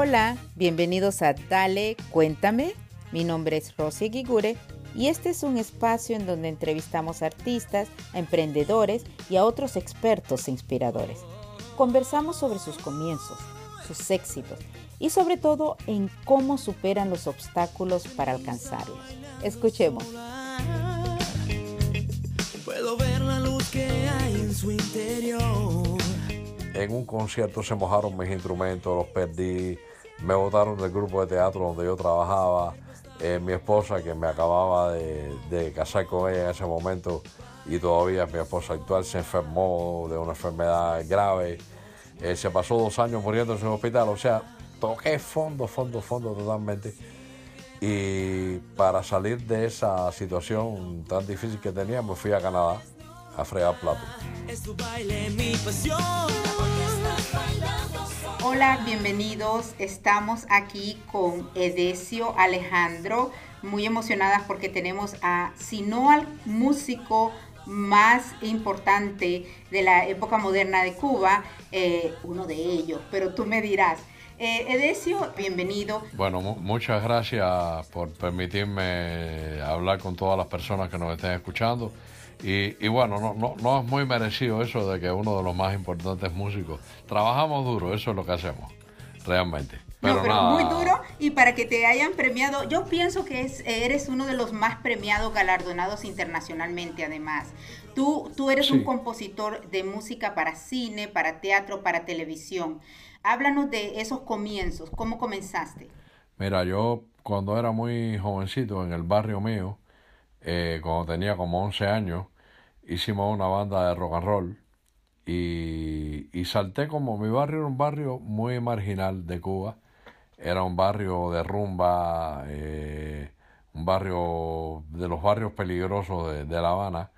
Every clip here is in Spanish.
Hola, bienvenidos a Dale, cuéntame. Mi nombre es Rosy Gigure y este es un espacio en donde entrevistamos artistas, emprendedores y a otros expertos e inspiradores. Conversamos sobre sus comienzos, sus éxitos y sobre todo en cómo superan los obstáculos para alcanzarlos. Escuchemos. En un concierto se mojaron mis instrumentos, los perdí, me botaron del grupo de teatro donde yo trabajaba. Eh, mi esposa, que me acababa de, casar con ella en ese momento y todavía mi esposa actual, se enfermó de una enfermedad grave. Eh, se pasó dos años muriéndose en el hospital, o sea, toqué fondo, fondo, fondo totalmente. Y para salir de esa situación tan difícil que tenía, me fui a Canadá a fregar plato. Hola, bienvenidos. Estamos aquí con Edesio Alejandro, muy emocionadas porque tenemos a, si no al músico más importante de la época moderna de Cuba, eh, uno de ellos, pero tú me dirás. Eh, Edesio, bienvenido. Bueno, muchas gracias por permitirme hablar con todas las personas que nos estén escuchando. Y, bueno, no, no, no, es muy merecido eso de que uno de los más importantes músicos. Trabajamos duro, eso es lo que hacemos, realmente. Pero, muy duro y para que te hayan premiado, yo pienso que es, eres uno de los más premiados, galardonados internacionalmente además. Tú, tú eres un compositor de música para cine, para teatro, para televisión. Háblanos de esos comienzos, ¿cómo comenzaste? Mira, yo cuando era muy jovencito en el barrio mío, eh, cuando tenía como 11 años, hicimos una banda de rock and roll y, y salté como mi barrio era un barrio muy marginal de Cuba, era un barrio de rumba, eh, un barrio de los barrios peligrosos de, de La Habana.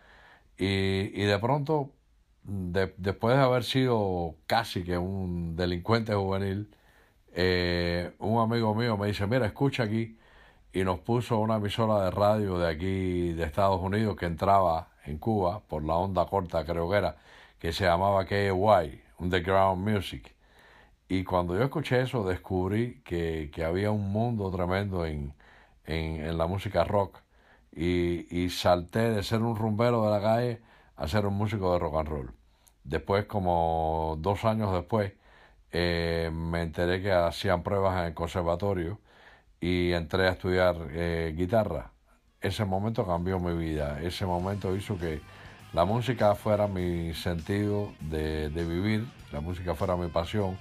Y, y de pronto, después de haber sido casi que un delincuente juvenil, eh, un amigo mío me dice, mira, escucha aquí, y nos puso una emisora de radio de aquí de Estados Unidos que entraba en Cuba por la onda corta creo que era que se llamaba KY Underground Music. Y cuando yo escuché eso descubrí que, que había un mundo tremendo en, en, en la música rock. Y, y, salté de ser un rumbero de la calle a ser un músico de rock and roll. Después como dos años después eh, me enteré que hacían pruebas en el conservatorio y entré a estudiar eh, guitarra. Ese momento cambió mi vida, ese momento hizo que la música fuera mi sentido de, de vivir, la música fuera mi pasión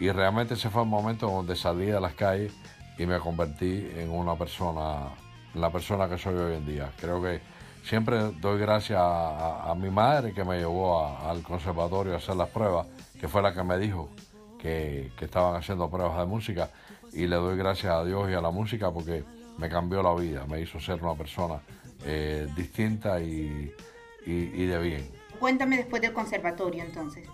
y realmente ese fue el momento donde salí a las calles y me convertí en una persona, la persona que soy hoy en día. Creo que siempre doy gracias a, a, mi madre que me llevó al conservatorio a hacer las pruebas, que fue la que me dijo que, que estaban haciendo pruebas de música y le doy gracias a Dios y a la música porque me cambió la vida, me hizo ser una persona eh, distinta y, y, de bien. Cuéntame después del conservatorio entonces.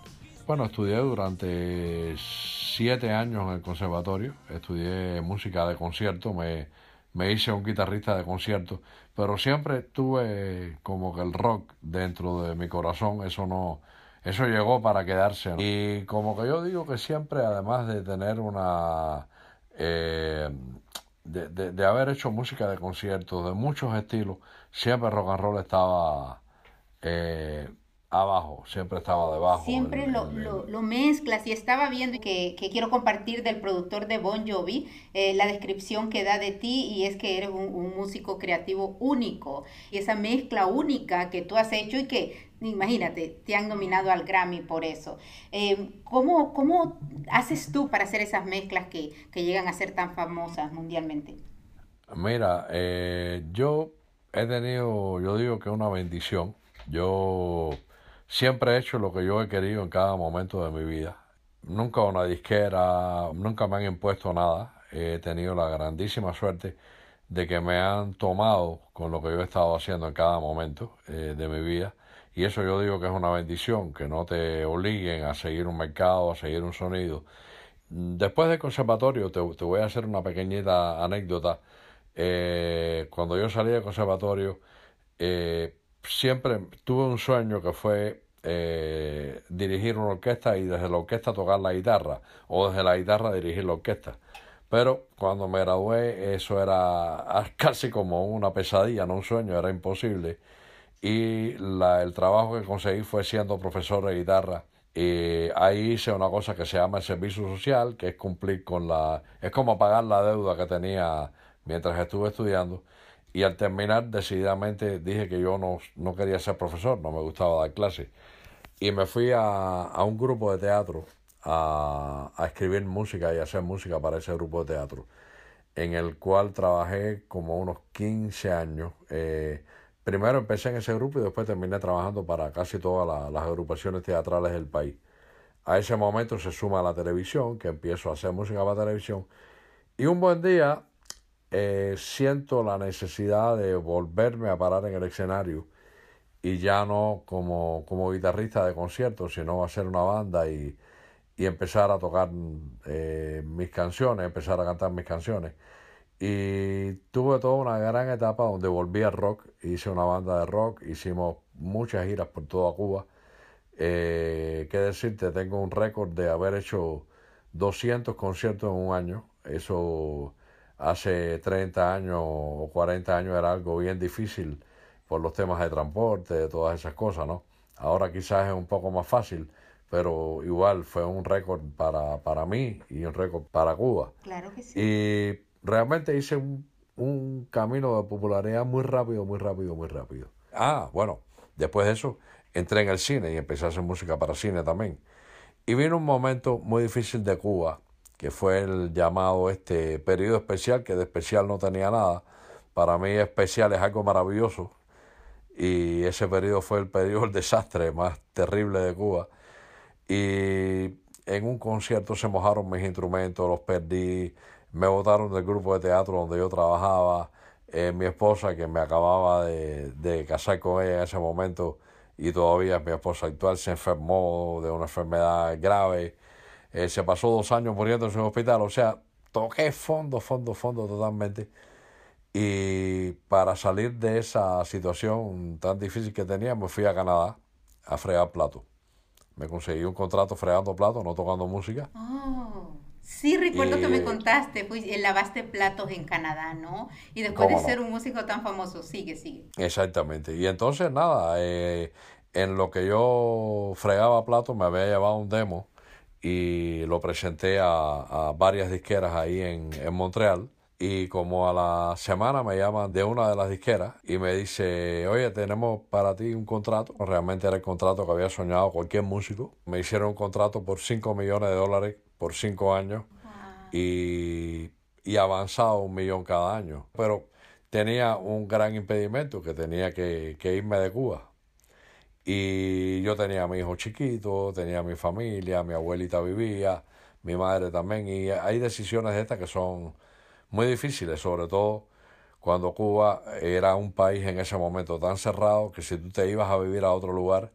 Bueno, estudié durante siete años en el conservatorio, estudié música de concierto, me, me hice un guitarrista de concierto, pero siempre tuve como que el rock dentro de mi corazón, eso no, eso llegó para quedarse. Y como que yo digo que siempre, además de tener una eh, de, de, de, haber hecho música de conciertos de muchos estilos, siempre rock and roll estaba eh, abajo, siempre estaba debajo. Siempre lo, lo, lo, mezclas y estaba viendo que, que, quiero compartir del productor de Bon Jovi eh, la descripción que da de ti y es que eres un, un, músico creativo único y esa mezcla única que tú has hecho y que, imagínate, te han nominado al Grammy por eso. Eh, ¿cómo, ¿Cómo haces tú para hacer esas mezclas que, que llegan a ser tan famosas mundialmente? Mira, eh, yo he tenido, yo digo que una bendición. Yo Siempre he hecho lo que yo he querido en cada momento de mi vida. Nunca una disquera, nunca me han impuesto nada. He tenido la grandísima suerte de que me han tomado con lo que yo he estado haciendo en cada momento eh, de mi vida. Y eso yo digo que es una bendición, que no te obliguen a seguir un mercado, a seguir un sonido. Después del conservatorio, te, te voy a hacer una pequeñita anécdota. Eh, cuando yo salí del conservatorio, eh, siempre tuve un sueño que fue eh, dirigir una orquesta y desde la orquesta tocar la guitarra o desde la guitarra dirigir la orquesta. Pero cuando me gradué eso era casi como una pesadilla, no un sueño, era imposible. Y la, el trabajo que conseguí fue siendo profesor de guitarra. Y ahí hice una cosa que se llama el servicio social, que es cumplir con la... es como pagar la deuda que tenía mientras estuve estudiando. Y al terminar, decididamente dije que yo no, no quería ser profesor, no me gustaba dar clases. Y me fui a, a un grupo de teatro a, a, escribir música y hacer música para ese grupo de teatro, en el cual trabajé como unos 15 años. Eh, primero empecé en ese grupo y después terminé trabajando para casi todas las agrupaciones teatrales del país. A ese momento se suma la televisión, que empiezo a hacer música para televisión. Y un buen día eh, siento la necesidad de volverme a parar en el escenario y ya no como, como guitarrista de conciertos, sino hacer una banda y, y empezar a tocar eh, mis canciones, empezar a cantar mis canciones. Y tuve toda una gran etapa donde volví al rock, hice una banda de rock, hicimos muchas giras por toda Cuba. Eh, ¿Qué decirte? Tengo un récord de haber hecho 200 conciertos en un año. Eso hace 30 años o 40 años era algo bien difícil por los temas de transporte, de todas esas cosas, ¿no? Ahora quizás es un poco más fácil, pero igual fue un récord para, para mí y un récord para Cuba. Claro que sí. Y realmente hice un, un camino de popularidad muy rápido, muy rápido, muy rápido. Ah, bueno, después de eso entré en el cine y empecé a hacer música para cine también. Y vino un momento muy difícil de Cuba, que fue el llamado este periodo especial, que de especial no tenía nada. Para mí especial es algo maravilloso. Y ese periodo fue el periodo del desastre más terrible de Cuba. Y en un concierto se mojaron mis instrumentos, los perdí, me botaron del grupo de teatro donde yo trabajaba. Eh, mi esposa, que me acababa de, de casar con ella en ese momento y todavía mi esposa actual, se enfermó de una enfermedad grave. Eh, se pasó dos años muriendo en un hospital. O sea, toqué fondo, fondo, fondo totalmente. Y para salir de esa situación tan difícil que tenía, me fui a Canadá a fregar plato. Me conseguí un contrato fregando plato, no tocando música. Oh. Sí, recuerdo que me contaste, pues lavaste platos en Canadá, ¿no? Y después de ser un músico tan famoso, sigue, sigue. Exactamente. Y entonces, nada, eh, en lo que yo fregaba platos me había llevado un demo y lo presenté a, a varias disqueras ahí en, en Montreal y como a la semana me llaman de una de las disqueras y me dice, oye, tenemos para ti un contrato. Realmente era el contrato que había soñado cualquier músico. Me hicieron un contrato por 5 millones de dólares por cinco años y, y avanzado un millón cada año. Pero tenía un gran impedimento que tenía que irme de Cuba. Y yo tenía a mi hijo chiquito, tenía a mi familia, mi abuelita vivía, mi madre también. Y hay decisiones de estas que son muy difíciles, sobre todo cuando Cuba era un país en ese momento tan cerrado que si tú te ibas a vivir a otro lugar,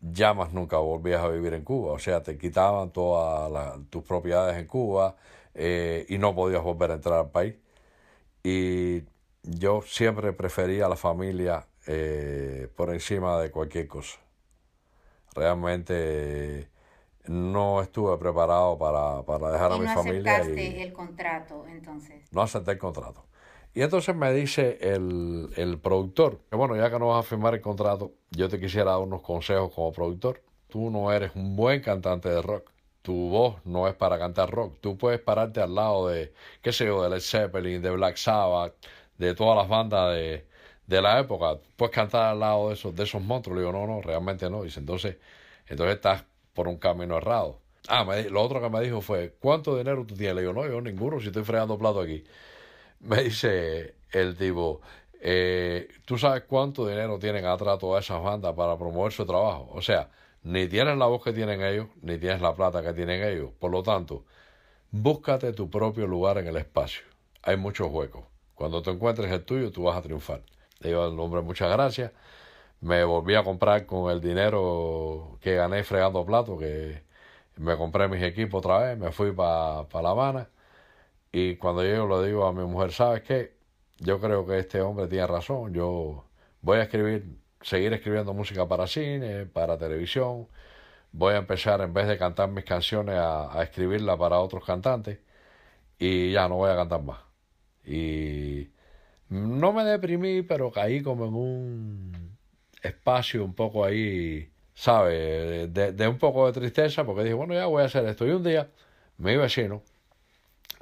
ya más nunca volvías a vivir en Cuba. O sea, te quitaban todas tus propiedades en Cuba eh, y no podías volver a entrar al país. Y yo siempre prefería la familia eh, por encima de cualquier cosa. Realmente no estuve preparado para, para dejar a mi no familia. Y el contrato, entonces. No acepté el contrato. Y entonces me dice el, el productor, que bueno, ya que no vas a firmar el contrato, yo te quisiera dar unos consejos como productor. Tú no eres un buen cantante de rock. Tu voz no es para cantar rock. Tú puedes pararte al lado de, qué sé yo, de Led Zeppelin, de Black Sabbath, de todas las bandas de, de la época. Puedes cantar al lado de esos, de esos monstruos. Le digo, no, no, realmente no. Dice, entonces, entonces estás por un camino errado. Ah, me, lo otro que me dijo fue, ¿cuánto dinero tú tienes? Le digo, no, yo ninguno, si estoy fregando plato aquí me dice el tipo, eh, ¿tú sabes cuánto dinero tienen atrás todas esas bandas para promover su trabajo? O sea, ni tienes la voz que tienen ellos, ni tienes la plata que tienen ellos. Por lo tanto, búscate tu propio lugar en el espacio. Hay muchos huecos. Cuando te encuentres el tuyo, tú vas a triunfar. Le digo al hombre, muchas gracias. Me volví a comprar con el dinero que gané fregando plato, que me compré mis equipos otra vez, me fui para pa La Habana y cuando yo lo digo a mi mujer, ¿sabes qué? Yo creo que este hombre tiene razón. Yo voy a escribir seguir escribiendo música para cine, para televisión. Voy a empezar, en vez de cantar mis canciones, a, a escribirlas para otros cantantes. Y ya no voy a cantar más. Y no me deprimí, pero caí como en un espacio un poco ahí, ¿sabes? De, de un poco de tristeza, porque dije, bueno, ya voy a hacer esto. Y un día, mi vecino,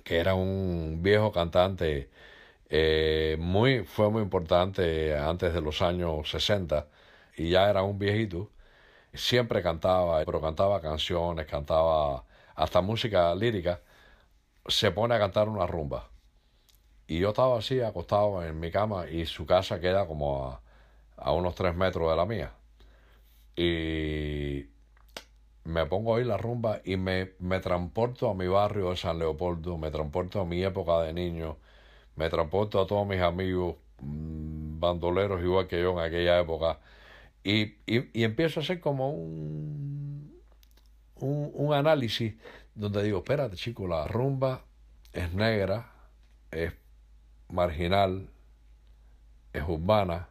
que era un viejo cantante, eh, muy, fue muy importante antes de los años 60, y ya era un viejito, siempre cantaba, pero cantaba canciones, cantaba hasta música lírica, se pone a cantar una rumba. Y yo estaba así, acostado en mi cama, y su casa queda como a, a unos tres metros de la mía. Y me pongo a la rumba y me, me transporto a mi barrio de San Leopoldo, me transporto a mi época de niño, me transporto a todos mis amigos mmm, bandoleros igual que yo en aquella época. Y, y, y empiezo a hacer como un, un, un análisis donde digo, espérate chico, la rumba es negra, es marginal, es urbana,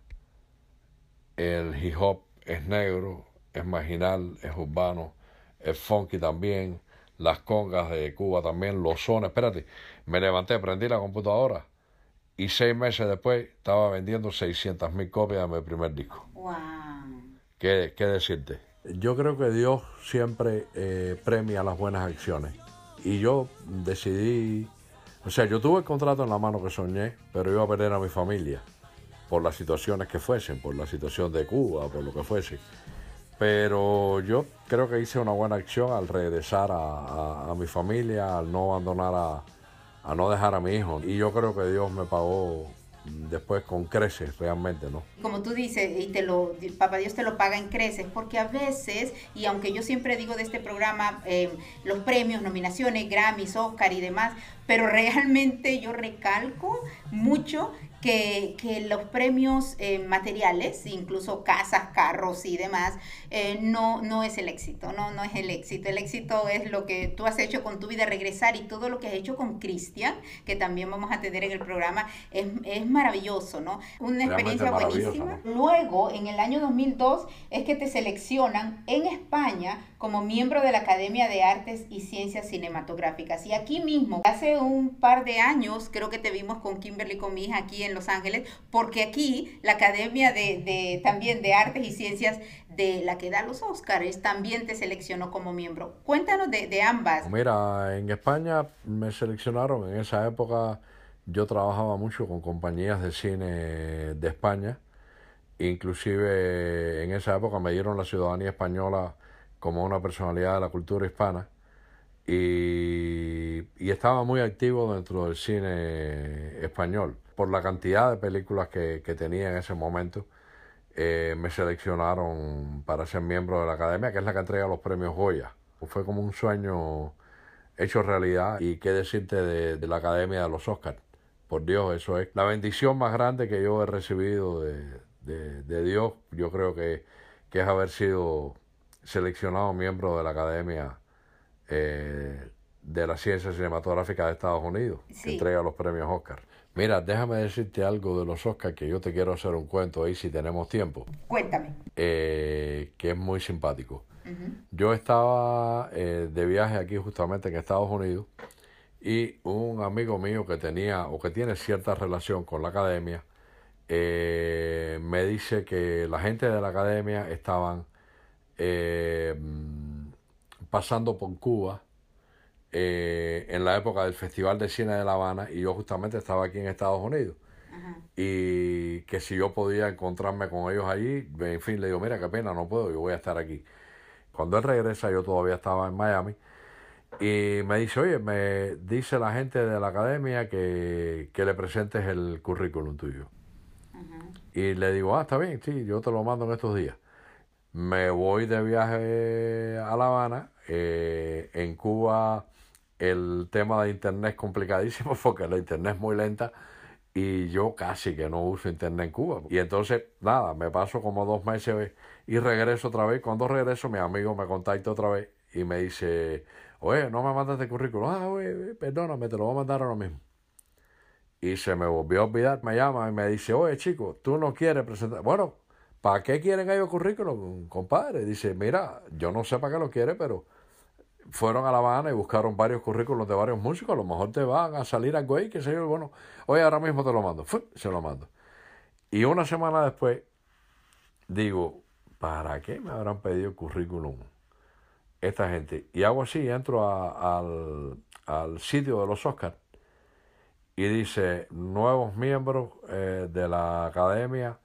el hip hop es negro, es marginal, es urbano, es funky también, las congas de Cuba también, los sones. Espérate, me levanté, prendí la computadora y seis meses después estaba vendiendo 600 mil copias de mi primer disco. Wow. ¿Qué, qué decirte? Yo creo que Dios siempre eh, premia las buenas acciones. Y yo decidí, o sea, yo tuve el contrato en la mano que soñé, pero iba a perder a mi familia por las situaciones que fuesen, por la situación de Cuba, por lo que fuese. Pero yo creo que hice una buena acción al regresar a, mi familia, al no abandonar a, a no dejar a mi hijo. Y yo creo que Dios me pagó después con creces realmente, ¿no? Como tú dices, y te lo, papá Dios te lo paga en creces, porque a veces, y aunque yo siempre digo de este programa, eh, los premios, nominaciones, Grammys, Oscar y demás, pero realmente yo recalco mucho que, que los premios eh, materiales, incluso casas, carros y demás, eh, no, no es el éxito, no, no es el éxito. El éxito es lo que tú has hecho con tu vida, regresar y todo lo que has hecho con Cristian, que también vamos a tener en el programa, es, es maravilloso, ¿no? Una experiencia buenísima. ¿no? Luego, en el año 2002, es que te seleccionan en España como miembro de la Academia de Artes y Ciencias Cinematográficas. Y aquí mismo, hace un par de años, creo que te vimos con Kimberly, con mi hija, aquí en Los Ángeles, porque aquí la Academia de, de también de Artes y Ciencias de la que da los Oscars también te seleccionó como miembro. Cuéntanos de, de ambas. Mira, en España me seleccionaron en esa época. Yo trabajaba mucho con compañías de cine de España. Inclusive en esa época me dieron la ciudadanía española como una personalidad de la cultura hispana y, y, estaba muy activo dentro del cine español. Por la cantidad de películas que, que tenía en ese momento, eh, me seleccionaron para ser miembro de la academia, que es la que entrega los premios Goya. Fue como un sueño hecho realidad y qué decirte de, de la academia de los Oscars. Por Dios, eso es la bendición más grande que yo he recibido de, de, de Dios. Yo creo que, que es haber sido seleccionado miembro de la Academia eh, de la Ciencia Cinematográfica de Estados Unidos, sí. que entrega los premios Oscar. Mira, déjame decirte algo de los Oscars que yo te quiero hacer un cuento ahí si tenemos tiempo. Cuéntame. Eh, que es muy simpático. Uh -huh. Yo estaba eh, de viaje aquí justamente en Estados Unidos y un amigo mío que tenía o que tiene cierta relación con la academia eh, me dice que la gente de la academia estaban eh, pasando por Cuba eh, en la época del Festival de Cine de La Habana y yo justamente estaba aquí en Estados Unidos. Ajá. Y que si yo podía encontrarme con ellos allí, en fin, le digo, mira, qué pena, no puedo, yo voy a estar aquí. Cuando él regresa, yo todavía estaba en Miami, y me dice, oye, me dice la gente de la academia que, que le presentes el currículum tuyo. Ajá. Y le digo, ah, está bien, sí, yo te lo mando en estos días me voy de viaje a La Habana. Eh, en Cuba el tema de internet es complicadísimo porque la internet es muy lenta y yo casi que no uso internet en Cuba. Y entonces, nada, me paso como dos meses y regreso otra vez. Cuando regreso, mi amigo me contacta otra vez y me dice, oye, no me mandaste currículum. Ah, oye, perdóname, te lo voy a mandar ahora mismo. Y se me volvió a olvidar, me llama y me dice, oye, chico, tú no quieres presentar. Bueno, ¿para qué quieren ellos currículum, compadre? Dice, mira, yo no sé para qué lo quiere, pero fueron a La Habana y buscaron varios currículos de varios músicos, a lo mejor te van a salir algo ahí, que sé yo, bueno, oye, ahora mismo te lo mando, se lo mando. Y una semana después, digo, ¿para qué me habrán pedido currículum esta gente? Y hago así, entro al, al sitio de los Oscars y dice, nuevos miembros eh, de la academia,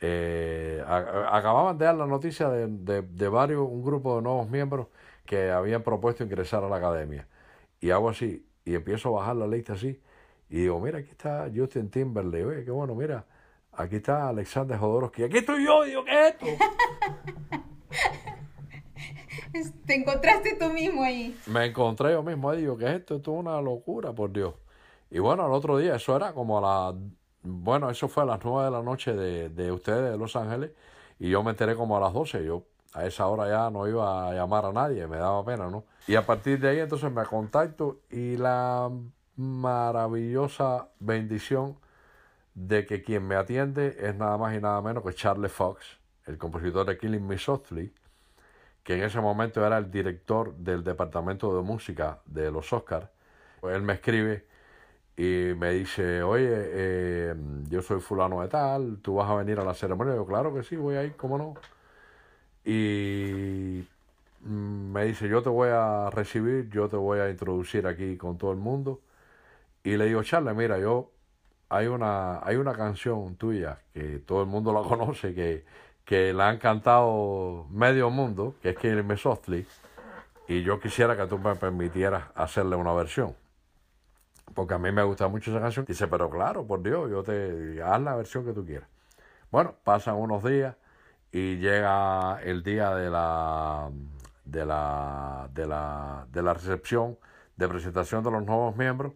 eh, acababan de dar la noticia de, de, de varios, un grupo de nuevos miembros que habían propuesto ingresar a la academia. Y hago así, y empiezo a bajar la lista así, y digo, mira, aquí está Justin Timberlake, oye, qué bueno, mira, aquí está Alexander Jodorowsky, aquí estoy yo, digo, ¿qué es esto? Te encontraste tú mismo ahí. Me encontré yo mismo ahí, digo, ¿qué es esto? Esto es una locura, por Dios. Y bueno, al otro día, eso era como a las, bueno, eso fue a las nueve de la noche de, de ustedes, de Los Ángeles, y yo me enteré como a las doce, yo a esa hora ya no iba a llamar a nadie, me daba pena, ¿no? Y a partir de ahí entonces me contacto y la maravillosa bendición de que quien me atiende es nada más y nada menos que Charlie Fox, el compositor de Killing Me Softly, que en ese momento era el director del departamento de música de los Oscars. Él me escribe y me dice, oye, eh, yo soy fulano de tal, tú vas a venir a la ceremonia. yo, claro que sí, voy a ir, ¿cómo no? Y me dice, yo te voy a recibir, yo te voy a introducir aquí con todo el mundo. Y le digo, Charles, mira, yo, hay una, hay una canción tuya que todo el mundo la conoce, que, que la han cantado medio mundo, que es Killing Me Softly, y yo quisiera que tú me permitieras hacerle una versión. Porque a mí me gusta mucho esa canción. Dice, pero claro, por Dios, yo te haz la versión que tú quieras. Bueno, pasan unos días y llega el día de la, de la, de la, de la recepción de presentación de los nuevos miembros.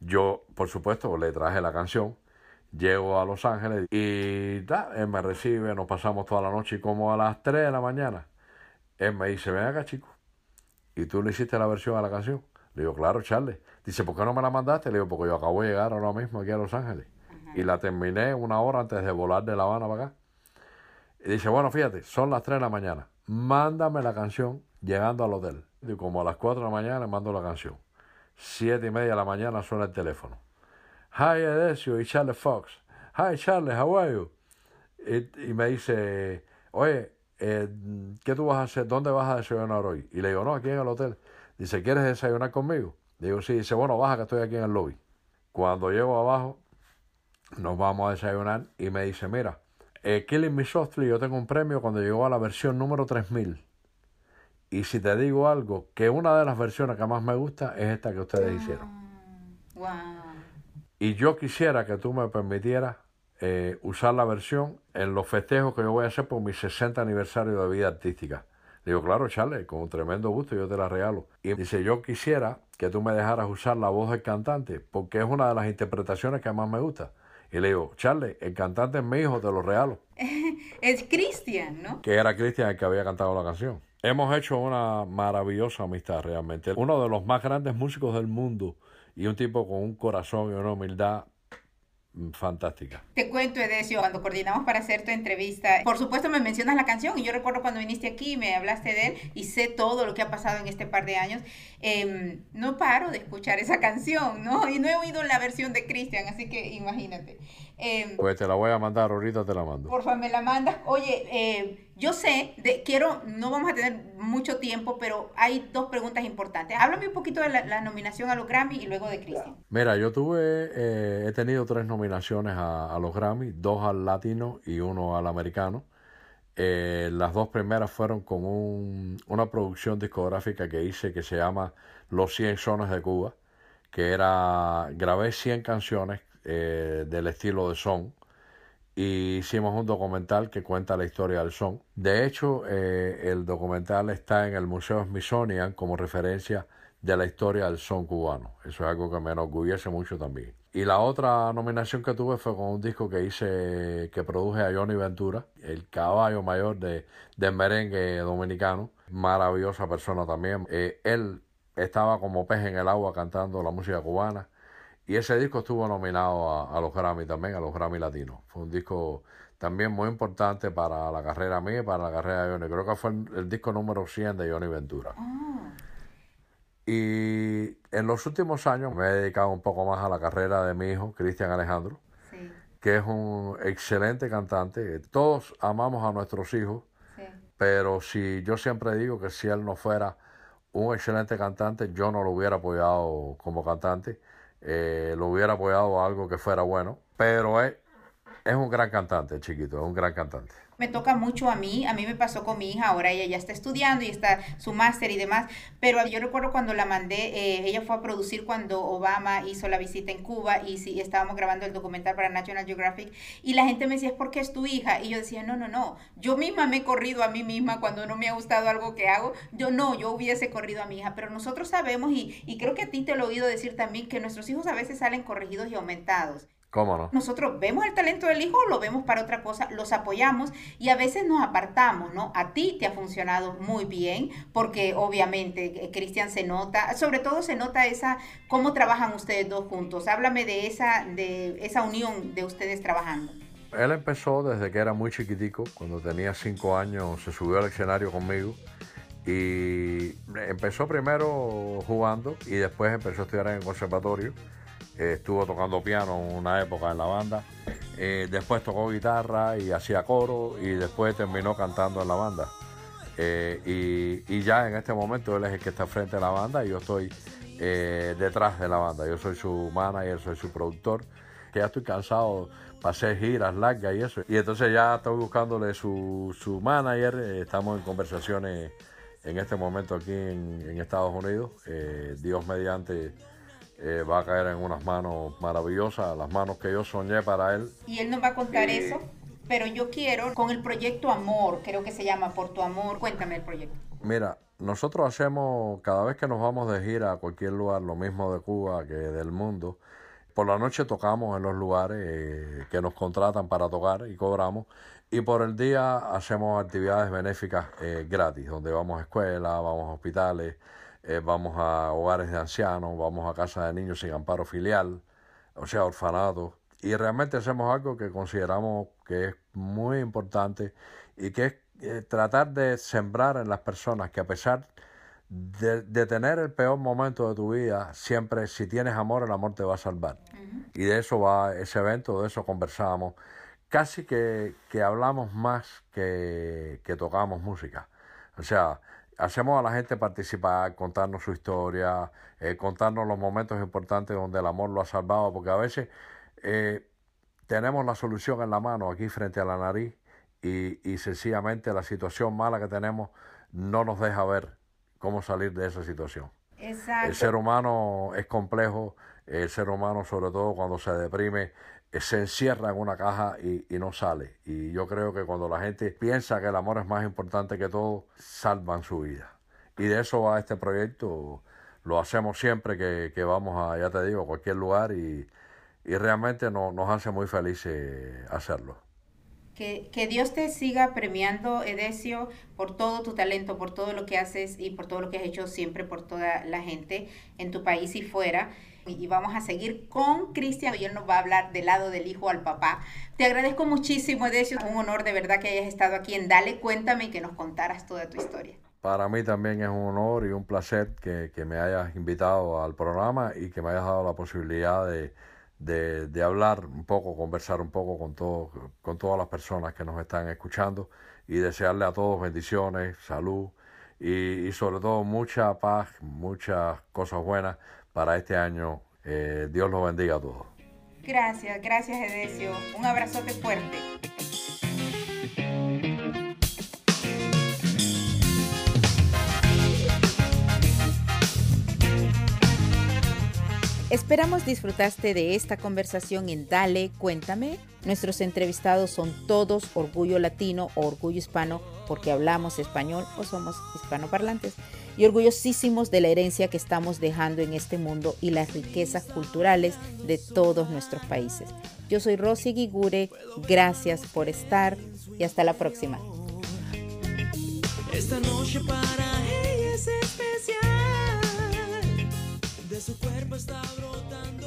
Yo, por supuesto, le traje la canción. Llego a Los Ángeles y da, él me recibe, nos pasamos toda la noche y como a las 3 de la mañana, él me dice, ven acá chico, ¿y tú le hiciste la versión a la canción? Le digo, claro, Charles. Dice, ¿por qué no me la mandaste? Le digo, porque yo acabo de llegar ahora mismo aquí a Los Ángeles. Y la terminé una hora antes de volar de La Habana para acá. Y dice, bueno, fíjate, son las 3 de la mañana. Mándame la canción llegando al hotel. Y como a las 4 de la mañana le mando la canción. Siete y media de la mañana suena el teléfono. Hi, Edesio y Charles Fox. Hi, Charles, how are you? Y, me dice, oye, eh, ¿qué tú vas a hacer? ¿Dónde vas a desayunar hoy? Y le digo, no, aquí en el hotel. Dice, ¿quieres desayunar conmigo? Le digo, sí. Dice, bueno, baja que estoy aquí en el lobby. Cuando llego abajo, nos vamos a desayunar y me dice, mira, eh, Killing Me Softly yo tengo un premio cuando llegó a la versión número 3000. Y si te digo algo, que una de las versiones que más me gusta es esta que ustedes hicieron. Wow. Y yo quisiera que tú me permitieras eh, usar la versión en los festejos que yo voy a hacer por mi 60 aniversario de vida artística. Digo, claro, Charlie, con un tremendo gusto yo te la regalo. Y dice, yo quisiera que tú me dejaras usar la voz del cantante, porque es una de las interpretaciones que más me gusta. Y le digo, Charlie, el cantante es mi hijo, te lo regalo. es Cristian, ¿no? Que era Cristian el que había cantado la canción. Hemos hecho una maravillosa amistad realmente. Uno de los más grandes músicos del mundo y un tipo con un corazón y una humildad fantástica. Te cuento, Edesio, cuando coordinamos para hacer tu entrevista, por supuesto me mencionas la canción y yo recuerdo cuando viniste aquí me hablaste de él y sé todo lo que ha pasado en este par de años. Em, no paro de escuchar esa canción, ¿no? Y no he oído la versión de Cristian, así que imagínate. Eh, pues te la voy a mandar, ahorita te la mando. Por favor, me la mandas. Oye, eh, yo sé, de, quiero, no vamos a tener mucho tiempo, pero hay dos preguntas importantes. Háblame un poquito de la, nominación a los Grammy y luego de Cristian. Mira, yo tuve, eh, he tenido tres nominaciones a, a, los Grammy, dos al latino y uno al americano. Eh, las dos primeras fueron con un, una producción discográfica que hice que se llama Los 100 Sones de Cuba, que era, grabé 100 canciones eh, del estilo de son y hicimos un documental que cuenta la historia del son. De hecho, eh, el documental está en el Museo Smithsonian como referencia de la historia del son cubano. Eso es algo que me enorgullece mucho también. Y la otra nominación que tuve fue con un disco que hice, que produje a Johnny Ventura, el caballo mayor de, del merengue dominicano. Maravillosa persona también. Eh, él estaba como pez en el agua cantando la música cubana Y ese disco estuvo nominado a, a los Grammy también, a los Grammy Latinos. Fue un disco también muy importante para la carrera mía y para la carrera de Johnny. Creo que fue el, el disco número 100 de Johnny Ventura. Ah, Y en los últimos años me he dedicado un poco más a la carrera de mi hijo, Cristian Alejandro, sí, que es un excelente cantante. Todos amamos a nuestros hijos, sí. pero si yo siempre digo que si él no fuera un excelente cantante, yo no lo hubiera apoyado como cantante, eh, lo hubiera apoyado a algo que fuera bueno, pero es, es un gran cantante, chiquito, es un gran cantante. Me toca mucho a mí, a mí me pasó con mi hija, ahora ella ya está estudiando y está su máster y demás, pero yo recuerdo cuando la mandé, eh, ella fue a producir cuando Obama hizo la visita en Cuba y sí, estábamos grabando el documental para National Geographic y la gente me decía, es porque es tu hija, y yo decía, no, no, no, yo misma me he corrido a mí misma cuando no me ha gustado algo que hago, yo no, yo hubiese corrido a mi hija, pero nosotros sabemos y, y creo que a ti te lo he oído decir también que nuestros hijos a veces salen corregidos y aumentados. ¿Cómo no? Nosotros vemos el talento del hijo, lo vemos para otra cosa, los apoyamos y a veces nos apartamos, ¿no? A ti te ha funcionado muy bien porque obviamente eh, Cristian se nota, sobre todo se nota esa cómo trabajan ustedes dos juntos. Háblame de esa de esa unión de ustedes trabajando. Él empezó desde que era muy chiquitico, cuando tenía cinco años se subió al escenario conmigo y empezó primero jugando y después empezó a estudiar en el conservatorio. Eh, estuvo tocando piano una época en la banda, eh, después tocó guitarra y hacía coro y después terminó cantando en la banda. Eh, y, y ya en este momento él es el que está frente a la banda y yo estoy detrás de la banda. Yo soy su manager, soy su productor, ya estoy cansado para hacer giras largas y eso. Y entonces ya estoy buscándole su, su manager, estamos en conversaciones en este momento aquí en, Estados Unidos. Dios mediante eh, va a caer en unas manos maravillosas, las manos que yo soñé para él. Y él nos va a contar eso, pero yo quiero con el proyecto Amor, creo que se llama Por tu Amor, cuéntame el proyecto. Mira, nosotros hacemos, cada vez que nos vamos de gira a cualquier lugar, lo mismo de Cuba que del mundo, por la noche tocamos en los lugares eh, que nos contratan para tocar y cobramos, y por el día hacemos actividades benéficas eh, gratis, donde vamos a escuelas, vamos a hospitales, eh, vamos a hogares de ancianos, vamos a casas de niños sin amparo filial, o sea, orfanatos, y realmente hacemos algo que consideramos que es muy importante y que es eh, tratar de sembrar en las personas que a pesar de, de tener el peor momento de tu vida, siempre si tienes amor, el amor te va a salvar. Y de eso va ese evento, de eso conversamos. Casi que, que hablamos más que, que tocamos música. O sea, hacemos a la gente participar, contarnos su historia, eh, contarnos los momentos importantes donde el amor lo ha salvado, porque a veces eh, tenemos la solución en la mano aquí frente a la nariz y, y sencillamente la situación mala que tenemos no nos deja ver cómo salir de esa situación. Exacto. El ser humano es complejo, el ser humano sobre todo cuando se deprime se encierra en una caja y, no sale. Y yo creo que cuando la gente piensa que el amor es más importante que todo, salvan su vida. Y de eso va este proyecto. Lo hacemos siempre que, que vamos a, ya te digo, cualquier lugar y, y realmente no, nos hace muy felices hacerlo. Que, que Dios te siga premiando, Edesio, por todo tu talento, por todo lo que haces y por todo lo que has hecho siempre por toda la gente en tu país y fuera. Y vamos a seguir con Cristian y él nos va a hablar del lado del hijo al papá. Te agradezco muchísimo, Edesio. Un honor de verdad que hayas estado aquí en Dale, cuéntame y que nos contaras toda tu historia. Para mí también es un honor y un placer que, que me hayas invitado al programa y que me hayas dado la posibilidad de, de, de hablar un poco, conversar un poco con, todo, con todas las personas que nos están escuchando y desearle a todos bendiciones, salud y, y sobre todo mucha paz, muchas cosas buenas para este año. Eh, Dios los bendiga a todos. Gracias, gracias, Edesio. Un abrazote fuerte. Esperamos disfrutaste de esta conversación en Dale, cuéntame. Nuestros entrevistados son todos orgullo latino o orgullo hispano porque hablamos español o somos hispanoparlantes y orgullosísimos de la herencia que estamos dejando en este mundo y las riquezas culturales de todos nuestros países. Yo soy Rosy Guigure, gracias por estar y hasta la próxima. Esta noche para ella es especial. De su cuerpo está brotando.